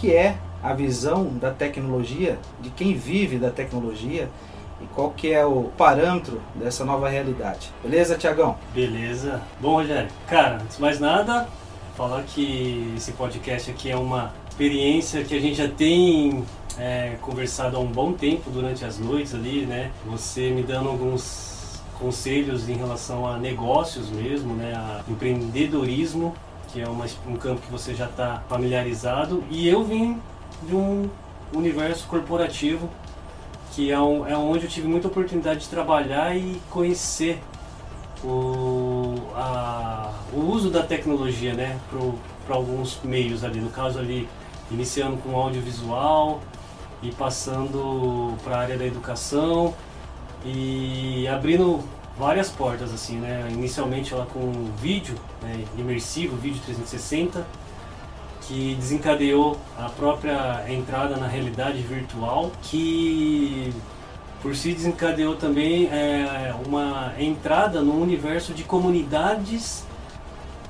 que é a visão da tecnologia, de quem vive da tecnologia e qual que é o parâmetro dessa nova realidade. Beleza, Tiagão? Beleza. Bom, Rogério, cara, antes de mais nada, falar que esse podcast aqui é uma experiência que a gente já tem é, conversado há um bom tempo durante as noites ali, né? Você me dando alguns conselhos em relação a negócios mesmo, né? A empreendedorismo, que é uma, um campo que você já está familiarizado. E eu vim de um universo corporativo que é, um, é onde eu tive muita oportunidade de trabalhar e conhecer o, a, o uso da tecnologia né, para alguns meios ali. No caso ali, iniciando com audiovisual e passando para a área da educação e abrindo várias portas assim, né? Inicialmente ela com vídeo né, imersivo, vídeo 360 que desencadeou a própria entrada na realidade virtual, que por si desencadeou também é, uma entrada no universo de comunidades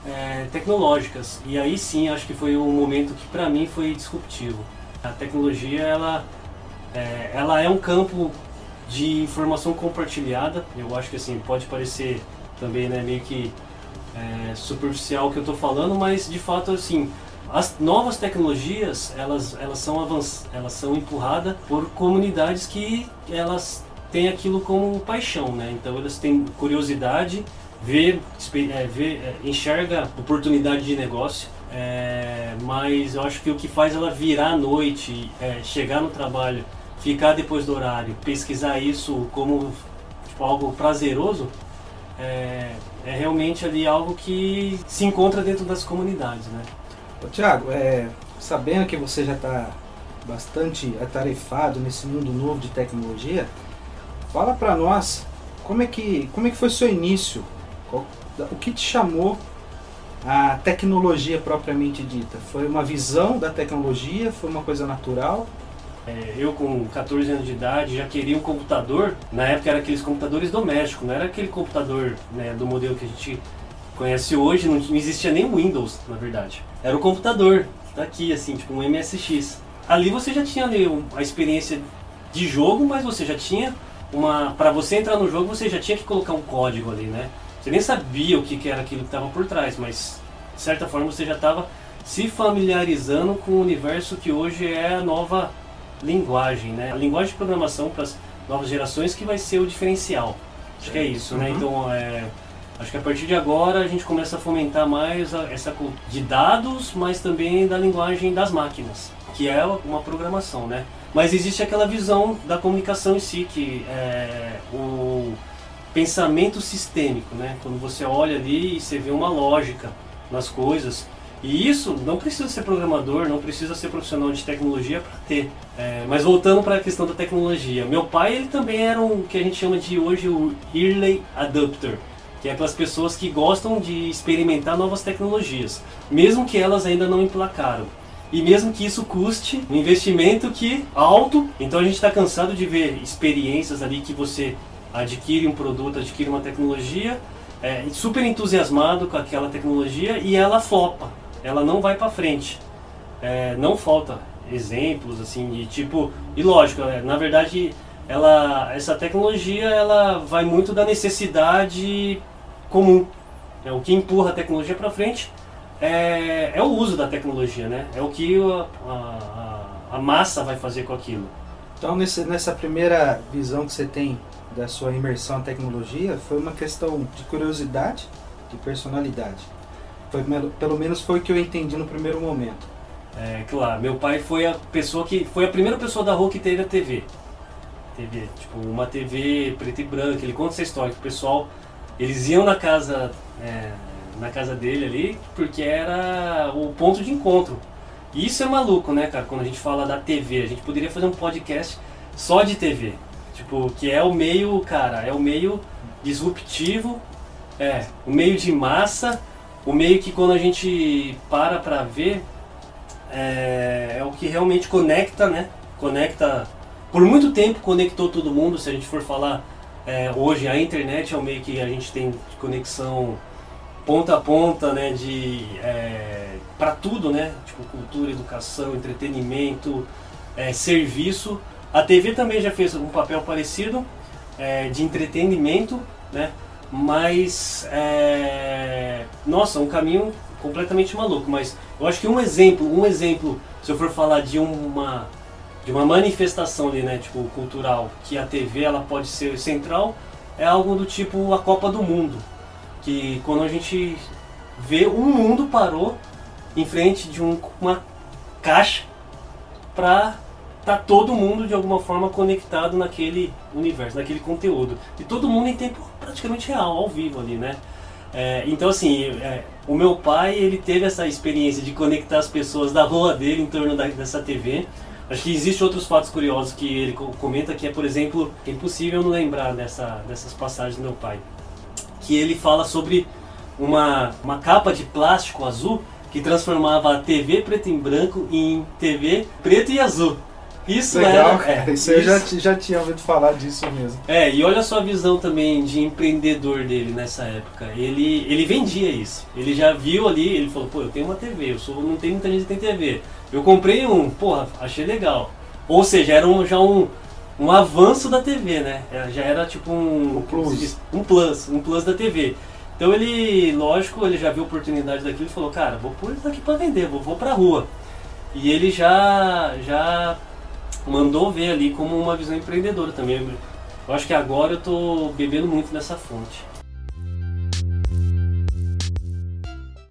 é, tecnológicas. E aí sim, acho que foi um momento que para mim foi disruptivo. A tecnologia, ela é, ela é um campo de informação compartilhada. Eu acho que assim pode parecer também né, meio que é, superficial o que eu estou falando, mas de fato assim as novas tecnologias, elas, elas, são, avanç, elas são empurradas por comunidades que elas têm aquilo como paixão, né? Então elas têm curiosidade, vê, é, vê é, enxerga oportunidade de negócio, é, mas eu acho que o que faz ela virar à noite, é, chegar no trabalho, ficar depois do horário, pesquisar isso como tipo, algo prazeroso, é, é realmente ali algo que se encontra dentro das comunidades, né? Tiago, é, sabendo que você já está bastante atarefado nesse mundo novo de tecnologia, fala para nós como é que como é que foi seu início, o que te chamou a tecnologia propriamente dita? Foi uma visão da tecnologia? Foi uma coisa natural? É, eu com 14 anos de idade já queria um computador. Na época era aqueles computadores domésticos, não era aquele computador né, do modelo que a gente conhece hoje, não, não existia nem Windows, na verdade. Era o computador, que tá aqui, assim, tipo um MSX. Ali você já tinha ali a experiência de jogo, mas você já tinha uma. Para você entrar no jogo, você já tinha que colocar um código ali, né? Você nem sabia o que, que era aquilo que estava por trás, mas de certa forma você já estava se familiarizando com o universo que hoje é a nova linguagem, né? A linguagem de programação para as novas gerações que vai ser o diferencial. Acho que é isso, né? uhum. né? Então, é, Acho que a partir de agora a gente começa a fomentar mais a, essa de dados, mas também da linguagem das máquinas, que é uma programação, né? Mas existe aquela visão da comunicação em si, que é o pensamento sistêmico, né? Quando você olha ali e você vê uma lógica nas coisas. E isso não precisa ser programador, não precisa ser profissional de tecnologia para ter. É, mas voltando para a questão da tecnologia, meu pai ele também era um que a gente chama de hoje o early adopter que é aquelas pessoas que gostam de experimentar novas tecnologias, mesmo que elas ainda não emplacaram. E mesmo que isso custe um investimento que alto, então a gente está cansado de ver experiências ali que você adquire um produto, adquire uma tecnologia, é, super entusiasmado com aquela tecnologia e ela flopa, ela não vai para frente. É, não falta exemplos assim de tipo e lógico, é, na verdade ela essa tecnologia ela vai muito da necessidade comum. É, o que empurra a tecnologia para frente é, é, o uso da tecnologia, né? É o que a, a, a massa vai fazer com aquilo. Então, nesse, nessa primeira visão que você tem da sua imersão na tecnologia, foi uma questão de curiosidade, de personalidade. Foi, pelo menos foi o que eu entendi no primeiro momento. É, claro, meu pai foi a pessoa que foi a primeira pessoa da rua que teve a TV. TV, tipo, uma TV preta e branca, ele conta essa história que o pessoal eles iam na casa, é, na casa dele ali, porque era o ponto de encontro. E isso é maluco, né, cara? Quando a gente fala da TV, a gente poderia fazer um podcast só de TV. Tipo, que é o meio, cara, é o meio disruptivo, é, o meio de massa, o meio que quando a gente para pra ver, é, é o que realmente conecta, né? Conecta, por muito tempo conectou todo mundo, se a gente for falar é, hoje a internet é o meio que a gente tem conexão ponta a ponta, né, de é, para tudo, né? Tipo cultura, educação, entretenimento, é, serviço. A TV também já fez um papel parecido é, de entretenimento, né? Mas é, nossa, um caminho completamente maluco. Mas eu acho que um exemplo, um exemplo, se eu for falar de uma de uma manifestação ali, né, tipo cultural, que a TV ela pode ser central, é algo do tipo a Copa do Mundo, que quando a gente vê o mundo parou em frente de um, uma caixa para tá todo mundo de alguma forma conectado naquele universo, naquele conteúdo. E todo mundo em tempo praticamente real, ao vivo ali, né? É, então assim, é, o meu pai ele teve essa experiência de conectar as pessoas da rua dele em torno da, dessa TV. Acho que existem outros fatos curiosos que ele comenta que é, por exemplo, é impossível não lembrar dessa, dessas passagens do meu pai. Que ele fala sobre uma, uma capa de plástico azul que transformava a TV preto e branco em TV preto e azul. Isso Legal, era. cara. É, isso, eu já, já tinha ouvido falar disso mesmo. É, e olha só a visão também de empreendedor dele nessa época. Ele, ele vendia isso. Ele já viu ali, ele falou, pô, eu tenho uma TV, eu sou, não tem muita gente que tem TV. Eu comprei um, porra, achei legal. Ou seja, era um, já um, um avanço da TV, né? É, já era tipo um, Um plus. um plus, um plus da TV. Então ele, lógico, ele já viu a oportunidade daquilo e falou, cara, vou pôr isso aqui pra vender, vou, vou pra rua. E ele já, já mandou ver ali como uma visão empreendedora também. Eu acho que agora eu tô bebendo muito nessa fonte.